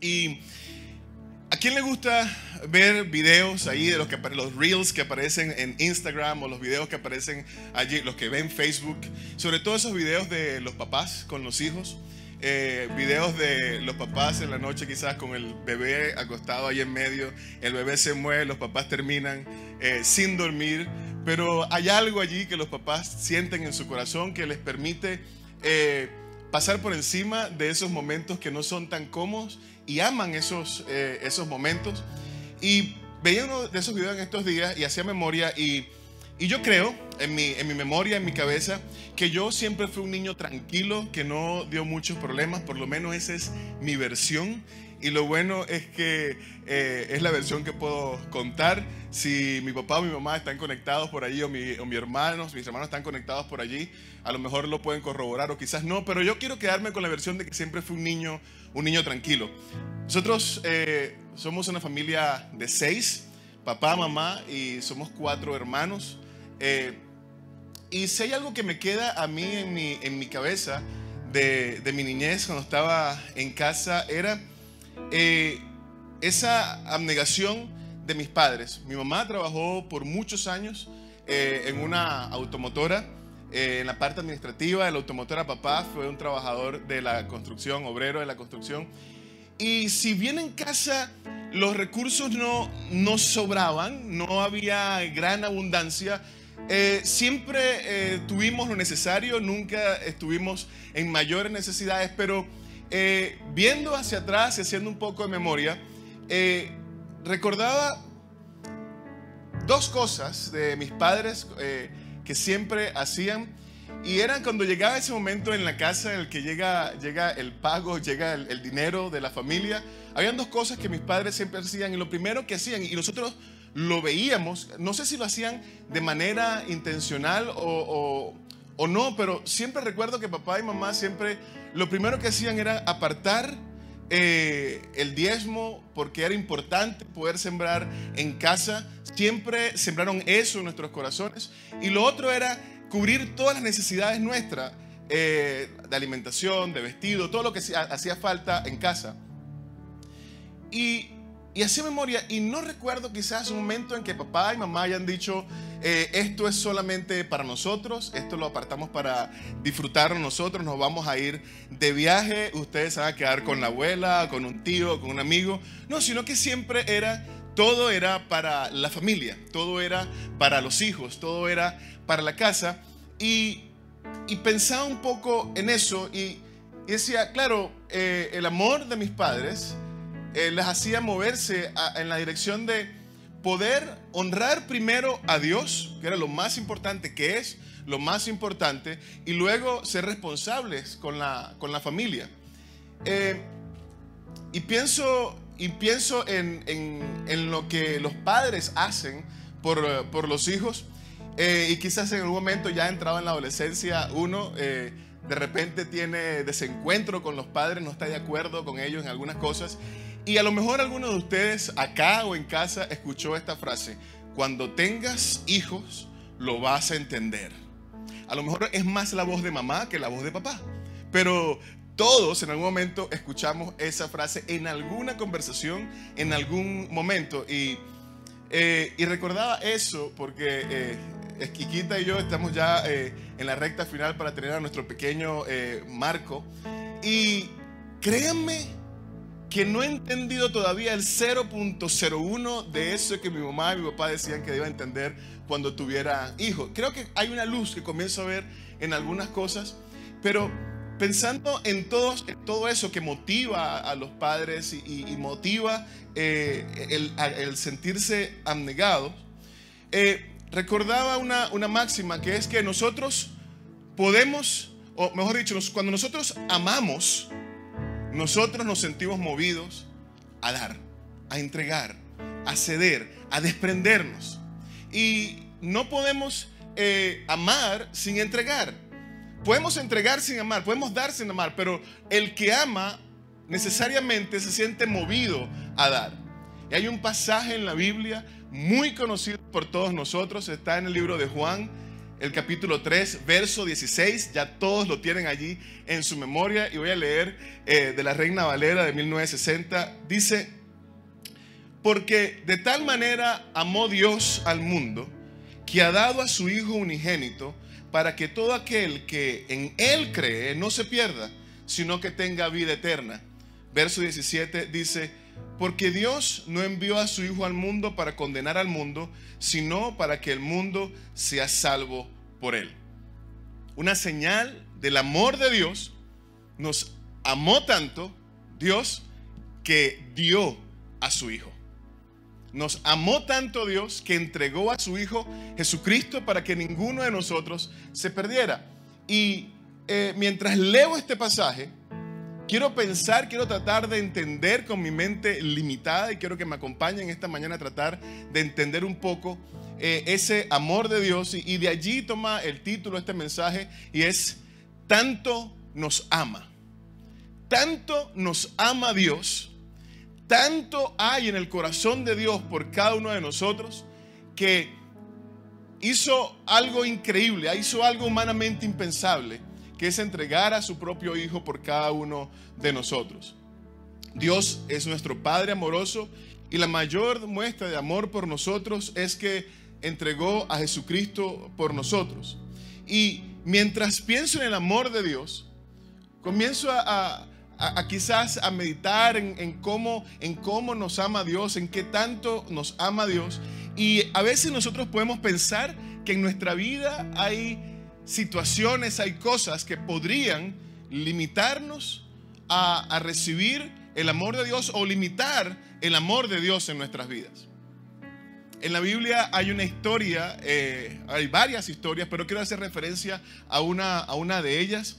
Y ¿a quién le gusta ver videos ahí de los, que, los reels que aparecen en Instagram o los videos que aparecen allí, los que ven Facebook? Sobre todo esos videos de los papás con los hijos. Eh, videos de los papás en la noche quizás con el bebé acostado ahí en medio, el bebé se mueve, los papás terminan eh, sin dormir, pero hay algo allí que los papás sienten en su corazón que les permite eh, pasar por encima de esos momentos que no son tan cómodos y aman esos, esos momentos. Y veía uno de esos videos en estos días y hacía memoria y y yo creo, en mi, en mi memoria, en mi cabeza, que yo siempre fui un niño tranquilo, que no dio muchos problemas, por lo menos esa es mi versión. Y lo bueno es que eh, es la versión que puedo contar. Si mi papá o mi mamá están conectados por allí, o, mi, o mis hermanos, mis hermanos están conectados por allí, a lo mejor lo pueden corroborar o quizás no, pero yo quiero quedarme con la versión de que siempre fui un niño, un niño tranquilo. Nosotros eh, somos una familia de seis, papá, mamá, y somos cuatro hermanos. Eh, y si hay algo que me queda a mí en mi, en mi cabeza de, de, mi niñez cuando estaba en casa era eh, esa abnegación de mis padres. Mi mamá trabajó por muchos años eh, en una automotora, en la parte administrativa de la automotora. Papá fue un trabajador de la construcción, obrero de la construcción. Y si bien en casa los recursos no, no sobraban, no había gran abundancia, eh, siempre eh, tuvimos lo necesario, nunca estuvimos en mayores necesidades, pero eh, viendo hacia atrás y haciendo un poco de memoria, recordaba dos cosas de mis padres que siempre hacían y eran cuando llegaba ese momento en la casa en el que llega, llega el pago, llega el dinero de la familia, habían dos cosas que mis padres siempre hacían y lo primero que hacían, y nosotros lo veíamos, no sé si lo hacían de manera intencional o, no, pero siempre recuerdo que papá y mamá siempre lo primero que hacían era apartar eh, el diezmo porque era importante poder sembrar en casa. Siempre sembraron eso en nuestros corazones. Y lo otro era cubrir todas las necesidades nuestras eh, de alimentación, de vestido, todo lo que hacía falta en casa. Y y hacía memoria y no recuerdo quizás un momento en que papá y mamá hayan dicho, eh, esto es solamente para nosotros, esto lo apartamos para disfrutar nosotros, nos vamos a ir de viaje, ustedes van a quedar con la abuela, con un tío, con un amigo. No, sino que siempre era, todo era para la familia, todo era para los hijos, todo era para la casa. Y, y pensaba un poco en eso y, decía, claro, eh, el amor de mis padres, eh, hacía moverse en la dirección de poder honrar primero a Dios, que era lo más importante, que es lo más importante, y luego ser responsables con la, con la familia. Eh, y pienso, y pienso en, en, lo que los padres hacen por, por los hijos, eh, y quizás en algún momento ya entrado en la adolescencia, uno de repente tiene desencuentro con los padres, no está de acuerdo con ellos en algunas cosas, y a lo mejor alguno de ustedes acá o en casa escuchó esta frase, cuando tengas hijos lo vas a entender. A lo mejor es más la voz de mamá que la voz de papá, pero todos en algún momento escuchamos esa frase en alguna conversación, en algún momento. Y, eh, recordaba eso porque eh, Esquiquita y yo estamos ya eh, en la recta final para tener a nuestro pequeño eh, Marco. Y créanme que no he entendido todavía el 0.01 de eso que mi mamá y mi papá decían que iba a entender cuando tuviera hijos. Creo que hay una luz que comienzo a ver en algunas cosas, pero pensando en, todo eso que motiva a los padres y, motiva eh, el, sentirse abnegados, eh, recordaba una máxima que es que nosotros podemos, o mejor dicho, cuando nosotros amamos, nosotros nos sentimos movidos a dar, a entregar, a ceder, a desprendernos. Y no podemos eh, amar sin entregar. Podemos entregar sin amar, podemos dar sin amar, pero el que ama necesariamente se siente movido a dar. Y hay un pasaje en la Biblia muy conocido por todos nosotros, está en el libro de Juan, el capítulo 3, verso 16. Ya todos lo tienen allí en su memoria. Y voy a leer eh, de la Reina Valera de 1960. Dice, porque de tal manera amó Dios al mundo, que ha dado a su Hijo unigénito, para que todo aquel que en Él cree no se pierda, sino que tenga vida eterna. Verso 17 dice, porque Dios no envió a su Hijo al mundo para condenar al mundo, sino para que el mundo sea salvo por Él. Una señal del amor de Dios, nos amó tanto Dios que dio a su Hijo. Nos amó tanto Dios que entregó a su Hijo Jesucristo para que ninguno de nosotros se perdiera. Y eh, mientras leo este pasaje, quiero pensar, quiero tratar de entender con mi mente limitada y quiero que me acompañen esta mañana a tratar de entender un poco eh, ese amor de Dios. Y, y de allí toma el título este mensaje y es tanto nos ama. Tanto nos ama Dios. Tanto hay en el corazón de Dios por cada uno de nosotros que hizo algo increíble, hizo algo humanamente impensable, que es entregar a su propio Hijo por cada uno de nosotros. Dios es nuestro Padre amoroso y la mayor muestra de amor por nosotros es que entregó a Jesucristo por nosotros. Y mientras pienso en el amor de Dios, comienzo a, quizás a meditar en, cómo, en cómo nos ama Dios, en qué tanto nos ama Dios. Y a veces nosotros podemos pensar que en nuestra vida hay situaciones, hay cosas que podrían limitarnos a, recibir el amor de Dios o limitar el amor de Dios en nuestras vidas. En la Biblia hay una historia, eh, hay varias historias, pero quiero hacer referencia a una, a una de ellas.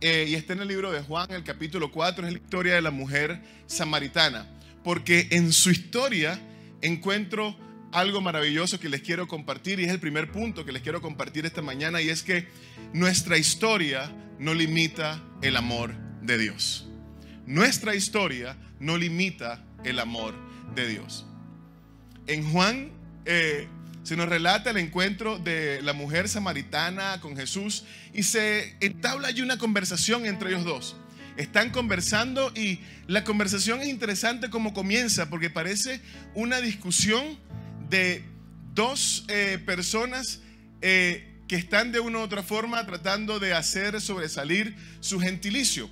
Eh, y está en el libro de Juan, el capítulo 4, es la historia de la mujer samaritana. Porque en su historia encuentro algo maravilloso que les quiero compartir y es el primer punto que les quiero compartir esta mañana y es que nuestra historia no limita el amor de Dios. Nuestra historia no limita el amor de Dios. En Juan eh, se nos relata el encuentro de la mujer samaritana con Jesús y se entabla allí una conversación entre ellos dos. Están conversando y la conversación es interesante como comienza porque parece una discusión de dos eh, personas eh, que están de una u otra forma tratando de hacer sobresalir su gentilicio.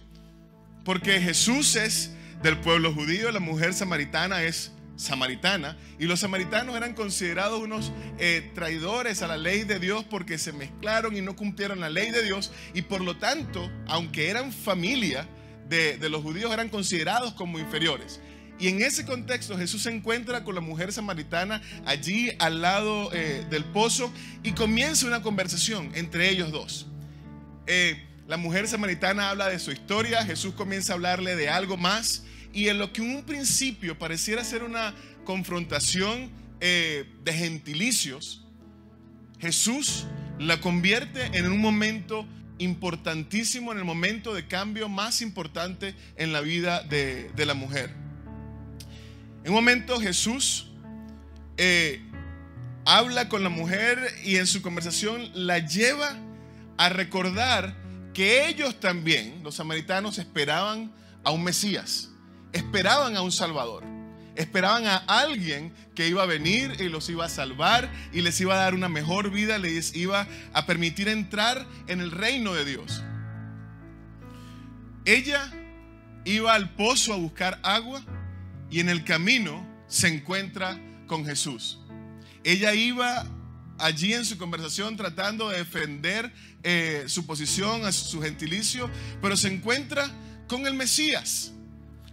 Porque Jesús es del pueblo judío, la mujer samaritana es samaritana y los samaritanos eran considerados unos eh, traidores a la ley de Dios porque se mezclaron y no cumplieron la ley de Dios y por lo tanto, aunque eran familia de, los judíos, eran considerados como inferiores. Y en ese contexto Jesús se encuentra con la mujer samaritana allí al lado eh, del pozo y comienza una conversación entre ellos dos. Eh, la mujer samaritana habla de su historia, Jesús comienza a hablarle de algo más y en lo que en un principio pareciera ser una confrontación eh, de gentilicios, Jesús la convierte en un momento importantísimo, en el momento de cambio más importante en la vida de, la mujer. En un momento Jesús eh, habla con la mujer y en su conversación la lleva a recordar que ellos también, los samaritanos, esperaban a un Mesías esperaban a un Salvador. Esperaban a alguien que iba a venir y los iba a salvar y les iba a dar una mejor vida, les iba a permitir entrar en el reino de Dios. Ella iba al pozo a buscar agua y en el camino se encuentra con Jesús. Ella iba allí en su conversación tratando de defender eh, su posición, su gentilicio, pero se encuentra con el Mesías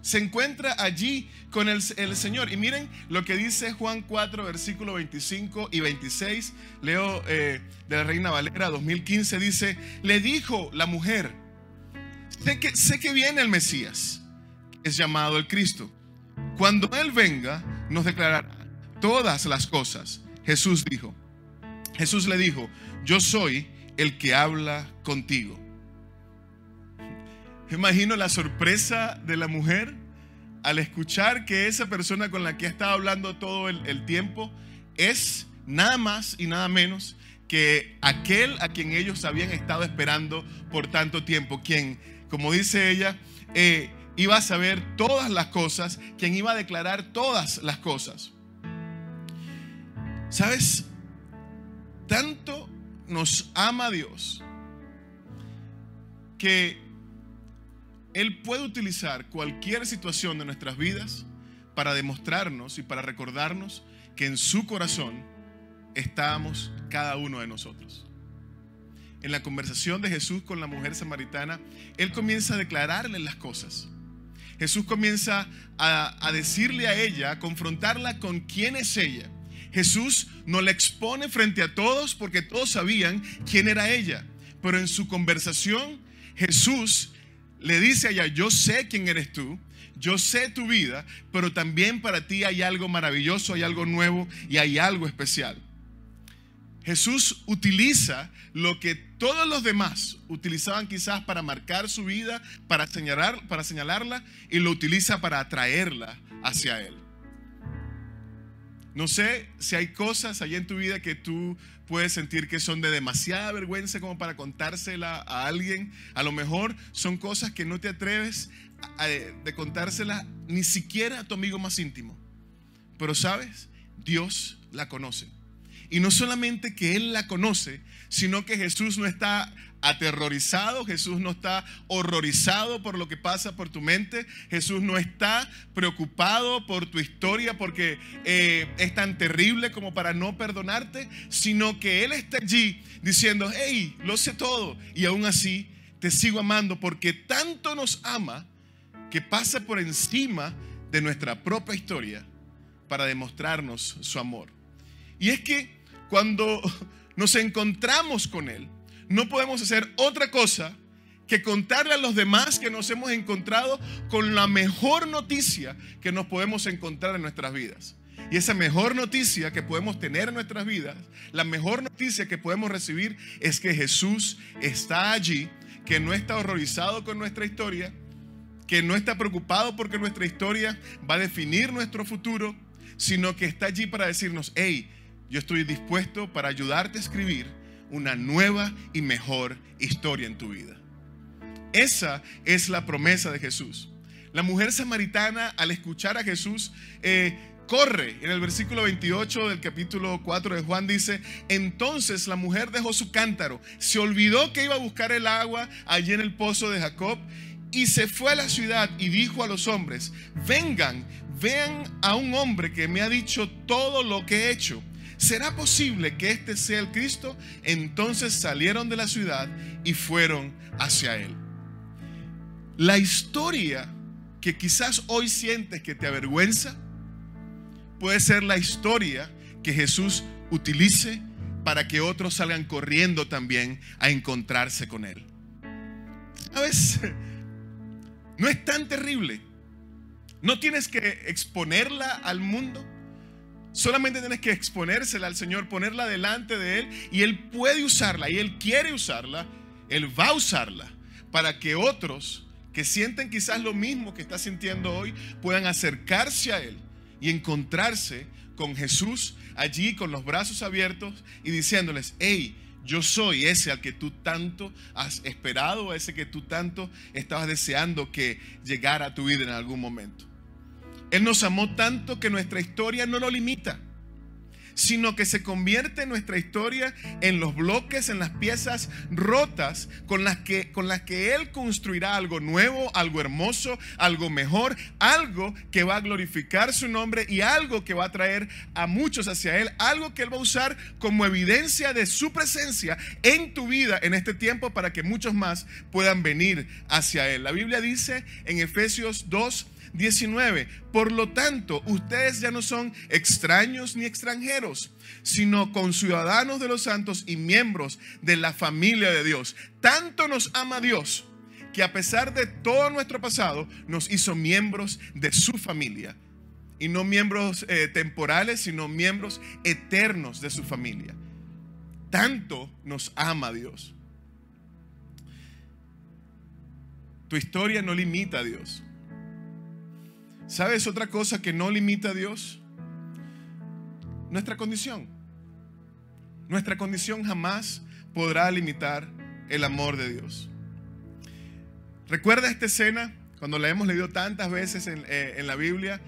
se encuentra allí con el, Señor. Y miren lo que dice Juan 4, versículo 25 y 26. Leo eh, de la Reina Valera 2015. Dice, le dijo la mujer, sé que, sé que viene el Mesías, es llamado el Cristo. Cuando Él venga, nos declarará todas las cosas. Jesús dijo, Jesús le dijo, yo soy el que habla contigo. Imagino la sorpresa de la mujer al escuchar que esa persona con la que ha estado hablando todo el, tiempo es nada más y nada menos que aquel a quien ellos habían estado esperando por tanto tiempo, quien, como dice ella, eh, iba a saber todas las cosas, quien iba a declarar todas las cosas. ¿Sabes? Tanto nos ama Dios que Él puede utilizar cualquier situación de nuestras vidas para demostrarnos y para recordarnos que en su corazón estábamos cada uno de nosotros. En la conversación de Jesús con la mujer samaritana, Él comienza a declararle las cosas. Jesús comienza a, decirle a ella, a confrontarla con quién es ella. Jesús no la expone frente a todos porque todos sabían quién era ella. Pero en su conversación, Jesús le dice a ella, yo sé quién eres tú, yo sé tu vida, pero también para ti hay algo maravilloso, hay algo nuevo y hay algo especial. Jesús utiliza lo que todos los demás utilizaban quizás para marcar su vida, para, señalar, para señalarla, y lo utiliza para atraerla hacia Él. No sé si hay cosas allá en tu vida que tú puedes sentir que son de demasiada vergüenza como para contársela a alguien. A lo mejor son cosas que no te atreves de contársela ni siquiera a tu amigo más íntimo. Pero sabes, Dios la conoce. Y no solamente que Él la conoce, sino que Jesús no está aterrorizado, Jesús no está horrorizado por lo que pasa por tu mente, Jesús no está preocupado por tu historia porque eh, es tan terrible como para no perdonarte, sino que Él está allí diciendo, hey, lo sé todo y aún así te sigo amando porque tanto nos ama que pasa por encima de nuestra propia historia para demostrarnos su amor. Y es que cuando nos encontramos con Él, no podemos hacer otra cosa que contarle a los demás que nos hemos encontrado con la mejor noticia que nos podemos encontrar en nuestras vidas. Y esa mejor noticia que podemos tener en nuestras vidas, la mejor noticia que podemos recibir es que Jesús está allí, que no está horrorizado con nuestra historia, que no está preocupado porque nuestra historia va a definir nuestro futuro, sino que está allí para decirnos, hey, yo estoy dispuesto para ayudarte a escribir una nueva y mejor historia en tu vida. Esa es la promesa de Jesús. La mujer samaritana al escuchar a Jesús eh, corre. En el versículo 28 del capítulo 4 de Juan dice, entonces la mujer dejó su cántaro, se olvidó que iba a buscar el agua allí en el pozo de Jacob y se fue a la ciudad y dijo a los hombres, vengan, vean a un hombre que me ha dicho todo lo que he hecho. ¿Será posible que este sea el Cristo? Entonces salieron de la ciudad y fueron hacia él. La historia que quizás hoy sientes que te avergüenza, puede ser la historia que Jesús utilice para que otros salgan corriendo también a encontrarse con Él. ¿Sabes? No es tan terrible. No tienes que exponerla al mundo. Solamente tienes que exponérsela al Señor, ponerla delante de Él y Él puede usarla y Él quiere usarla, Él va a usarla para que otros que sienten quizás lo mismo que está sintiendo hoy puedan acercarse a Él y encontrarse con Jesús allí con los brazos abiertos y diciéndoles, hey, yo soy ese al que tú tanto has esperado, ese que tú tanto estabas deseando que llegara a tu vida en algún momento. Él nos amó tanto que nuestra historia no lo limita, sino que se convierte nuestra historia en los bloques, en las piezas rotas con las que, con las que Él construirá algo nuevo, algo hermoso, algo mejor, algo que va a glorificar su nombre y algo que va a traer a muchos hacia Él, algo que Él va a usar como evidencia de su presencia en tu vida en este tiempo para que muchos más puedan venir hacia Él. La Biblia dice en Efesios 2, 19. Por lo tanto, ustedes ya no son extraños ni extranjeros, sino conciudadanos de los santos y miembros de la familia de Dios. Tanto nos ama Dios que a pesar de todo nuestro pasado, nos hizo miembros de su familia. Y no miembros eh, temporales, sino miembros eternos de su familia. Tanto nos ama Dios. Tu historia no limita a Dios. ¿Sabes otra cosa que no limita a Dios? Nuestra condición. Nuestra condición jamás podrá limitar el amor de Dios. ¿Recuerda esta escena cuando la hemos leído tantas veces en, eh, en la Biblia?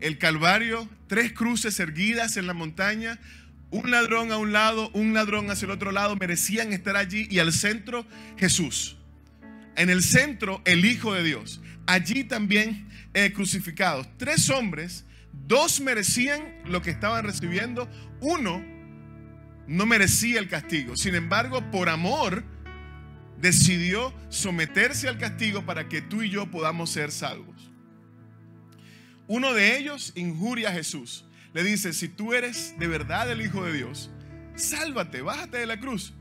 El Calvario, tres cruces erguidas en la montaña, un ladrón a un lado, un ladrón hacia el otro lado, merecían estar allí y al centro Jesús. En el centro el Hijo de Dios. Allí también eh, crucificados. Tres hombres, dos merecían lo que estaban recibiendo, uno no merecía el castigo. Sin embargo, por amor, decidió someterse al castigo para que tú y yo podamos ser salvos. Uno de ellos injuria a Jesús le dice, si tú eres de verdad el Hijo de Dios, sálvate, bájate de la cruz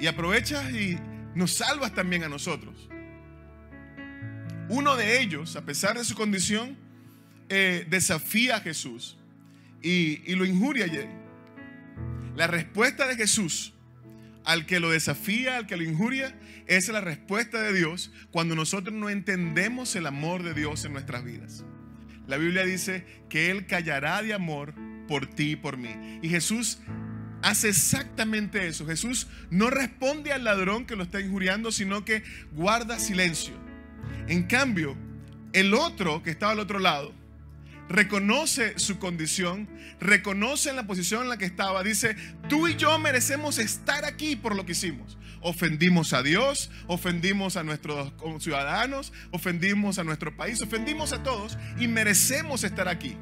y aprovechas y nos salvas también a nosotros. Uno de ellos, a pesar de su condición, eh, desafía a Jesús y, y lo injuria. La respuesta de Jesús al que lo desafía, al que lo injuria, es la respuesta de Dios cuando nosotros no entendemos el amor de Dios en nuestras vidas. La Biblia dice que Él callará de amor por ti y por mí. Y Jesús hace exactamente eso. Jesús no responde al ladrón que lo está injuriando, sino que guarda silencio. En cambio, el otro que estaba al otro lado reconoce su condición, reconoce la posición en la que estaba, dice, tú y yo merecemos estar aquí por lo que hicimos ofendimos a Dios, ofendimos a nuestros ciudadanos, ofendimos a nuestro país, ofendimos a todos y merecemos estar aquí.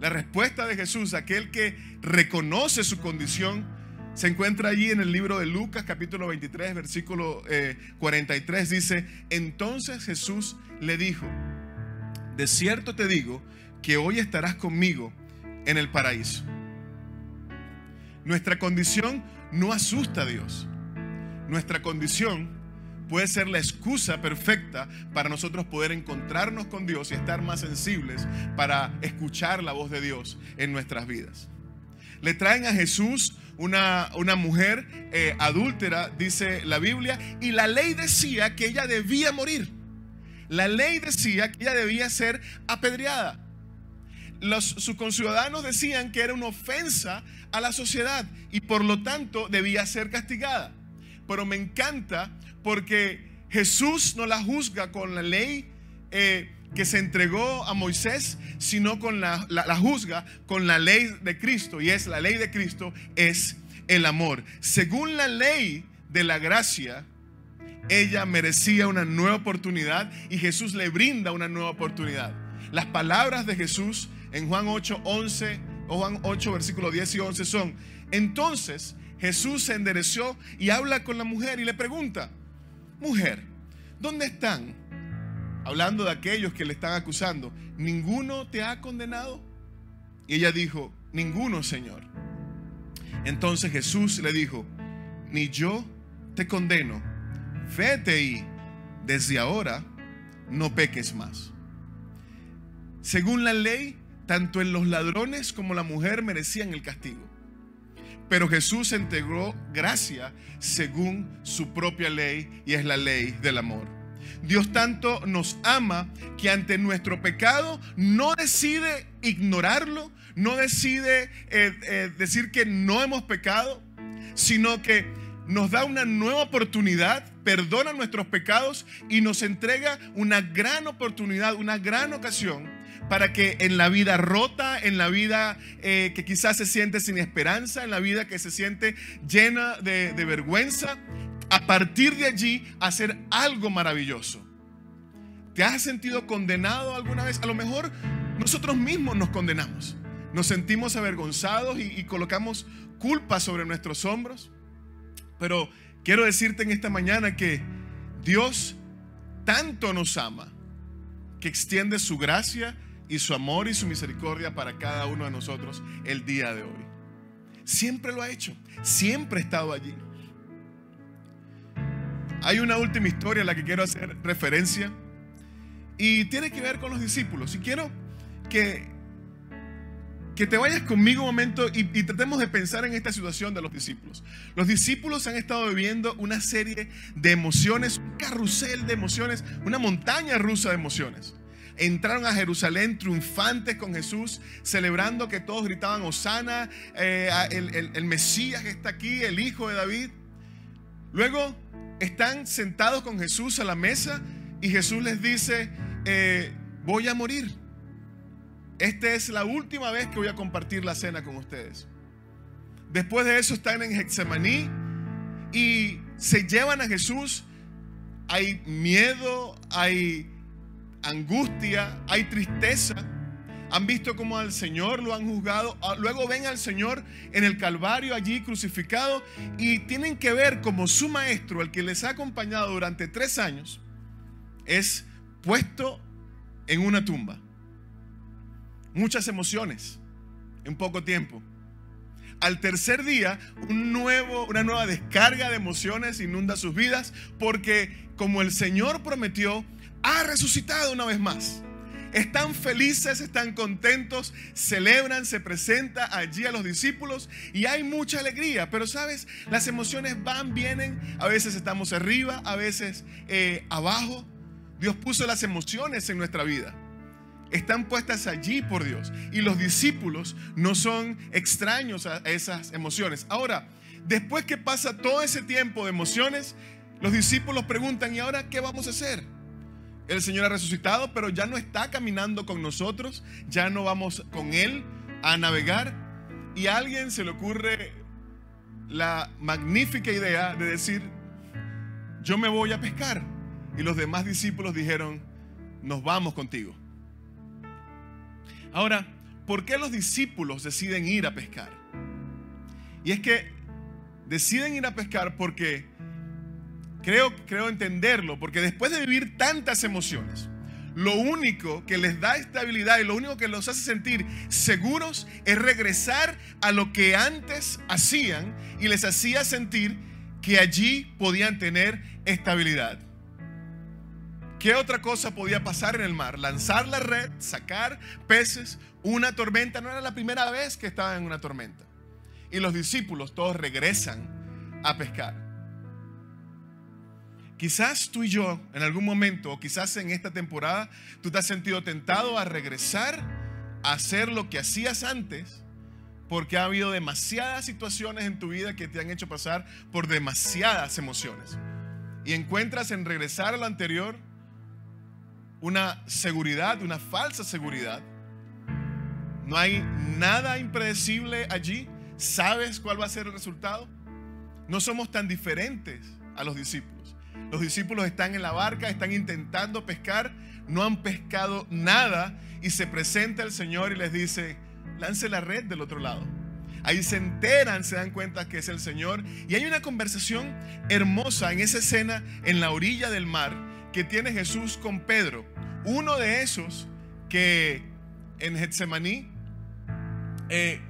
La respuesta de Jesús, aquel que reconoce su condición, se encuentra allí en el libro de Lucas capítulo 23, versículo 43. Eh, dice, entonces Jesús le dijo, de cierto te digo que hoy estarás conmigo en el paraíso. Nuestra condición no asusta a Dios. Nuestra condición puede ser la excusa perfecta para nosotros poder encontrarnos con Dios y estar más sensibles para escuchar la voz de Dios en nuestras vidas. Le traen a Jesús una, una mujer eh, adúltera, dice la Biblia, y la ley decía que ella debía morir. La ley decía que ella debía ser apedreada. Los, sus conciudadanos decían que era una ofensa a la sociedad y por lo tanto debía ser castigada. Pero me encanta porque Jesús no la juzga con la ley eh, que se entregó a Moisés, sino con la, la, juzga con la ley de Cristo. Y es la ley de Cristo, es el amor. Según la ley de la gracia, ella merecía una nueva oportunidad y Jesús le brinda una nueva oportunidad. Las palabras de Jesús en Juan 8, 11 Juan 8, versículos 10 y 11 son, entonces Jesús se endereció y habla con la mujer y le pregunta, mujer, ¿dónde están? Hablando de aquellos que le están acusando, ¿ninguno te ha condenado? Y ella dijo, ninguno, Señor. Entonces Jesús le dijo, ni yo te condeno, vete y desde ahora no peques más. Según la ley, tanto en los ladrones como la mujer merecían el castigo. Pero Jesús integró gracia según su propia ley y es la ley del amor. Dios tanto nos ama que ante nuestro pecado no decide ignorarlo, no decide eh, eh, decir que no hemos pecado, sino que nos da una nueva oportunidad, perdona nuestros pecados y nos entrega una gran oportunidad, una gran ocasión para que en la vida rota, en la vida eh, que quizás se siente sin esperanza, en la vida que se siente llena de, de vergüenza, a partir de allí hacer algo maravilloso. ¿Te has sentido condenado alguna vez? A lo mejor nosotros mismos nos condenamos. Nos sentimos avergonzados y, colocamos culpa sobre nuestros hombros. Pero quiero decirte en esta mañana que Dios tanto nos ama que extiende su gracia y su amor y su misericordia para cada uno de nosotros el día de hoy. Siempre lo ha hecho, siempre ha estado allí. Hay una última historia a la que quiero hacer referencia y tiene que ver con los discípulos. Y quiero que, que te vayas conmigo un momento y, tratemos de pensar en esta situación de los discípulos. Los discípulos han estado viviendo una serie de emociones, un carrusel de emociones, una montaña rusa de emociones entraron a Jerusalén triunfantes con Jesús, celebrando que todos gritaban, Osana, eh, el, el Mesías que está aquí, el Hijo de David. Luego están sentados con Jesús a la mesa y Jesús les dice, eh, voy a morir. Esta es la última vez que voy a compartir la cena con ustedes. Después de eso están en Getsemaní y se llevan a Jesús. Hay miedo, hay angustia, hay tristeza. Han visto cómo al Señor lo han juzgado. Ah, luego ven al Señor en el Calvario allí crucificado y tienen que ver como su maestro, el que les ha acompañado durante tres años, es puesto en una tumba. Muchas emociones en poco tiempo. Al tercer día, un nuevo, una nueva descarga de emociones inunda sus vidas porque como el Señor prometió, ha resucitado una vez más. Están felices, están contentos, celebran, se presenta allí a los discípulos y hay mucha alegría. Pero sabes, las emociones van, vienen, a veces estamos arriba, a veces eh, abajo. Dios puso las emociones en nuestra vida. Están puestas allí por Dios. Y los discípulos no son extraños a esas emociones. Ahora, después que pasa todo ese tiempo de emociones, los discípulos preguntan, ¿y ahora qué vamos a hacer? El Señor ha resucitado, pero ya no está caminando con nosotros, ya no vamos con Él a navegar. Y a alguien se le ocurre la magnífica idea de decir, yo me voy a pescar. Y los demás discípulos dijeron, nos vamos contigo. Ahora, ¿por qué los discípulos deciden ir a pescar? Y es que deciden ir a pescar porque Creo, creo entenderlo, porque después de vivir tantas emociones, lo único que les da estabilidad y lo único que los hace sentir seguros es regresar a lo que antes hacían y les hacía sentir que allí podían tener estabilidad. ¿Qué otra cosa podía pasar en el mar? Lanzar la red, sacar peces, una tormenta. No era la primera vez que estaban en una tormenta. Y los discípulos todos regresan a pescar. Quizás tú y yo en algún momento, o quizás en esta temporada, tú te has sentido tentado a regresar a hacer lo que hacías antes, porque ha habido demasiadas situaciones en tu vida que te han hecho pasar por demasiadas emociones. Y encuentras en regresar a lo anterior una seguridad, una falsa seguridad. No hay nada impredecible allí. ¿Sabes cuál va a ser el resultado? No somos tan diferentes a los discípulos. Los discípulos están en la barca, están intentando pescar, no han pescado nada y se presenta el Señor y les dice, lance la red del otro lado. Ahí se enteran, se dan cuenta que es el Señor. Y hay una conversación hermosa en esa escena en la orilla del mar que tiene Jesús con Pedro. Uno de esos que en Getsemaní eh,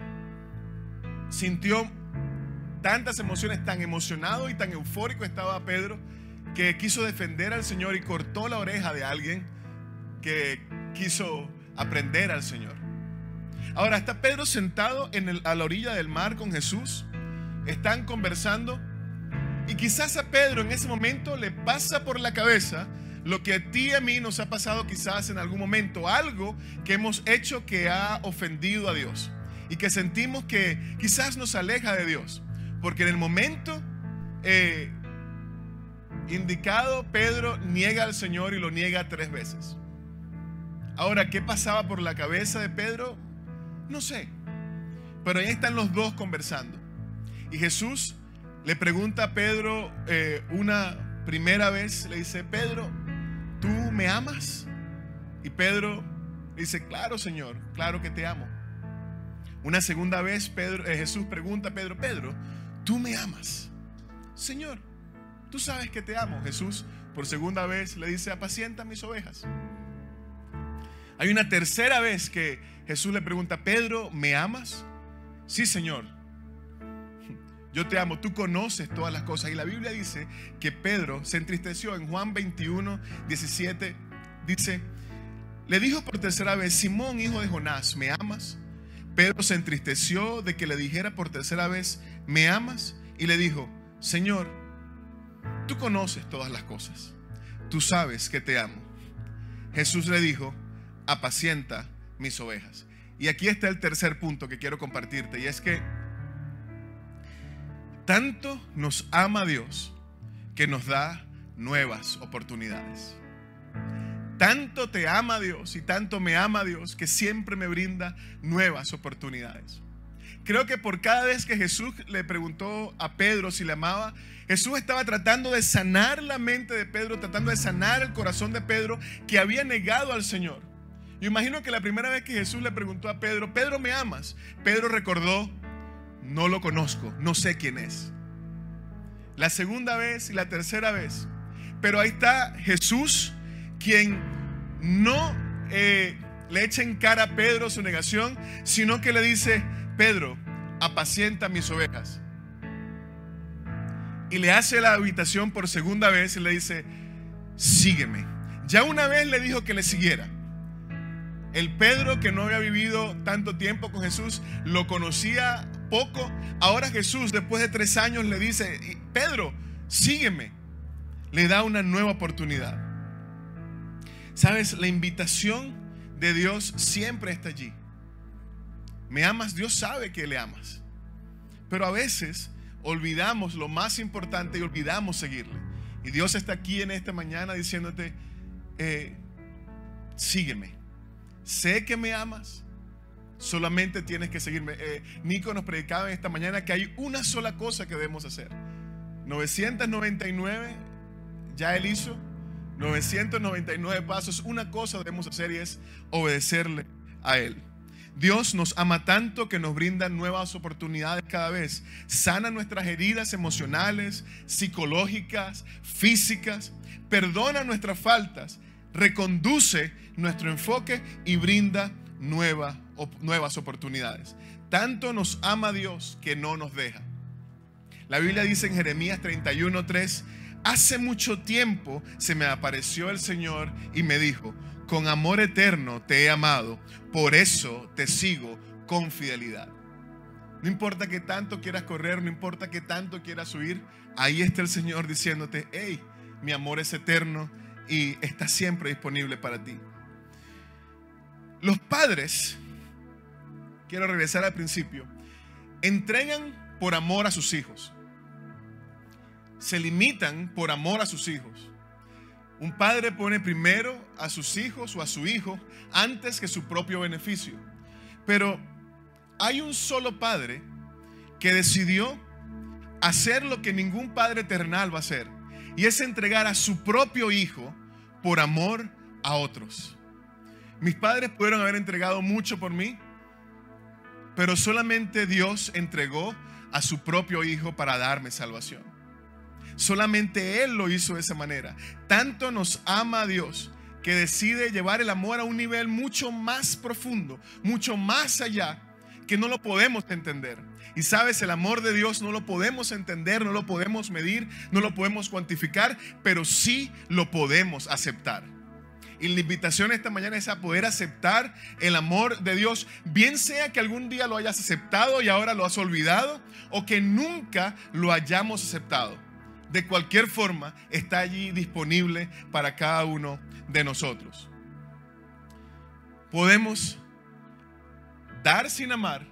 sintió tantas emociones, tan emocionado y tan eufórico estaba Pedro que quiso defender al Señor y cortó la oreja de alguien que quiso aprender al Señor. Ahora está Pedro sentado en a la orilla del mar con Jesús. Están conversando. Y quizás a Pedro en ese momento le pasa por la cabeza lo que a ti y a mí nos ha pasado quizás en algún momento. Algo que hemos hecho que ha ofendido a Dios. Y que sentimos que quizás nos aleja de Dios. Porque en el momento eh, indicado, Pedro niega al Señor y lo niega tres veces. Ahora, ¿qué pasaba por la cabeza de Pedro? No sé. Pero ahí están los dos conversando. Y Jesús le pregunta a Pedro eh, una primera vez, le dice, Pedro, ¿tú me amas? Y Pedro dice, claro Señor, claro que te amo. Una segunda vez eh, Jesús pregunta a Pedro, Pedro, ¿tú me amas? Señor, Tú sabes que te amo. Jesús por segunda vez le dice, apacienta mis ovejas. Hay una tercera vez que Jesús le pregunta, Pedro, ¿me amas? Sí, Señor. Yo te amo, tú conoces todas las cosas. Y la Biblia dice que Pedro se entristeció en Juan 21, 17. Dice, le dijo por tercera vez, Simón, hijo de Jonás, ¿me amas? Pedro se entristeció de que le dijera por tercera vez, ¿me amas? Y le dijo, Señor, Tú conoces todas las cosas. Tú sabes que te amo. Jesús le dijo, apacienta mis ovejas. Y aquí está el tercer punto que quiero compartirte, y es que tanto nos ama Dios que nos da nuevas oportunidades. Tanto te ama Dios y tanto me ama Dios que siempre me brinda nuevas oportunidades. Creo que por cada vez que Jesús le preguntó a Pedro si le amaba, Jesús estaba tratando de sanar la mente de Pedro, tratando de sanar el corazón de Pedro que había negado al Señor. Yo imagino que la primera vez que Jesús le preguntó a Pedro, Pedro, ¿me amas? Pedro recordó, no lo conozco, no sé quién es. La segunda vez y la tercera vez. Pero ahí está Jesús quien no eh, le echa en cara a Pedro su negación, sino que le dice, Pedro, apacienta mis ovejas. Y le hace la habitación por segunda vez y le dice, sígueme. Ya una vez le dijo que le siguiera. El Pedro que no había vivido tanto tiempo con Jesús, lo conocía poco. Ahora Jesús, después de tres años, le dice, Pedro, sígueme. Le da una nueva oportunidad. Sabes, la invitación de Dios siempre está allí. Me amas, Dios sabe que le amas. Pero a veces olvidamos lo más importante y olvidamos seguirle. Y Dios está aquí en esta mañana diciéndote, eh, sígueme. Sé que me amas. Solamente tienes que seguirme. Eh, Nico nos predicaba en esta mañana que hay una sola cosa que debemos hacer. 999 ya él hizo. 999 pasos, una cosa debemos hacer y es obedecerle a Él. Dios nos ama tanto que nos brinda nuevas oportunidades cada vez. Sana nuestras heridas emocionales, psicológicas, físicas. Perdona nuestras faltas. Reconduce nuestro enfoque y brinda nuevas oportunidades. Tanto nos ama Dios que no nos deja. La Biblia dice en Jeremías 31:3 Hace mucho tiempo se me apareció el Señor y me dijo, con amor eterno te he amado, por eso te sigo con fidelidad. No importa que tanto quieras correr, no importa que tanto quieras huir, ahí está el Señor diciéndote, hey, mi amor es eterno y está siempre disponible para ti. Los padres, quiero regresar al principio, entregan por amor a sus hijos se limitan por amor a sus hijos. Un padre pone primero a sus hijos o a su hijo antes que su propio beneficio. Pero hay un solo padre que decidió hacer lo que ningún padre eternal va a hacer. Y es entregar a su propio hijo por amor a otros. Mis padres pudieron haber entregado mucho por mí, pero solamente Dios entregó a su propio hijo para darme salvación. Solamente Él lo hizo de esa manera. Tanto nos ama Dios que decide llevar el amor a un nivel mucho más profundo, mucho más allá, que no lo podemos entender. Y sabes, el amor de Dios no lo podemos entender, no lo podemos medir, no lo podemos cuantificar, pero sí lo podemos aceptar. Y la invitación esta mañana es a poder aceptar el amor de Dios, bien sea que algún día lo hayas aceptado y ahora lo has olvidado, o que nunca lo hayamos aceptado de cualquier forma está allí disponible para cada uno de nosotros. Podemos dar sin amar,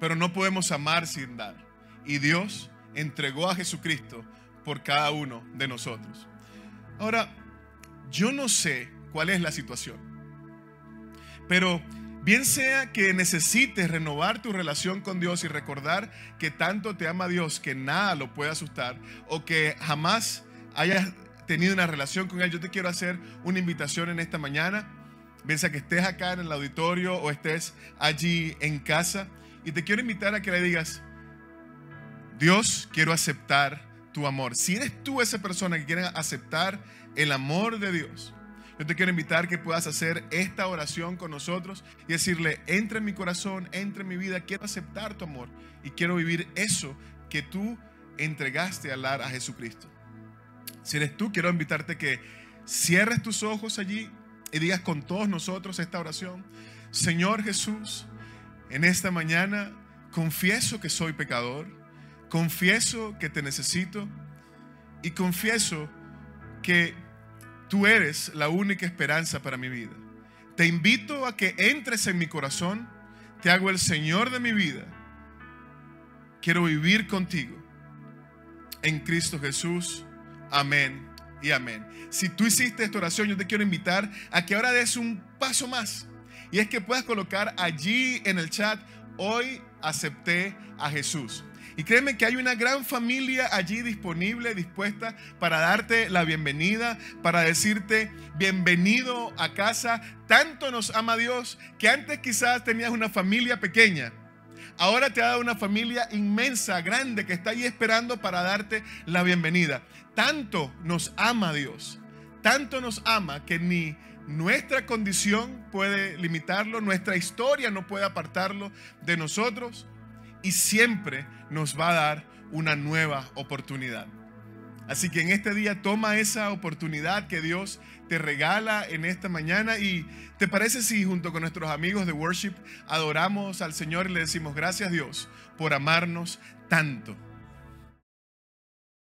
pero no podemos amar sin dar. Y Dios entregó a Jesucristo por cada uno de nosotros. Ahora, yo no sé cuál es la situación, pero Bien sea que necesites renovar tu relación con Dios y recordar que tanto te ama Dios que nada lo puede asustar o que jamás hayas tenido una relación con Él, yo te quiero hacer una invitación en esta mañana. Bien sea que estés acá en el auditorio o estés allí en casa y te quiero invitar a que le digas, Dios, quiero aceptar tu amor. Si eres tú esa persona que quiere aceptar el amor de Dios, yo te quiero invitar que puedas hacer esta oración con nosotros y decirle, entra en mi corazón, entra en mi vida, quiero aceptar tu amor y quiero vivir eso que tú entregaste al dar a Jesucristo. Si eres tú, quiero invitarte que cierres tus ojos allí y digas con todos nosotros esta oración. Señor Jesús, en esta mañana confieso que soy pecador, confieso que te necesito y confieso que Tú eres la única esperanza para mi vida. te invito a que entres en mi corazón, te hago el Señor de mi vida. Quiero vivir contigo. En Cristo Jesús. Amén y amén. Si tú hiciste esta oración, yo te quiero invitar a que ahora des un paso más. Y es que puedas colocar allí en el chat, hoy acepté a Jesús. Y créeme que hay una gran familia allí disponible, dispuesta para darte la bienvenida, para decirte bienvenido a casa. Tanto nos ama Dios que antes quizás tenías una familia pequeña. Ahora te ha dado una familia inmensa, grande, que está ahí esperando para darte la bienvenida. Tanto nos ama Dios, tanto nos ama que ni nuestra condición puede limitarlo, nuestra historia no puede apartarlo de nosotros y siempre nos va a dar una nueva oportunidad. Así que en este día toma esa oportunidad que Dios te regala en esta mañana y te parece si junto con nuestros amigos de worship adoramos al Señor y le decimos gracias Dios por amarnos tanto.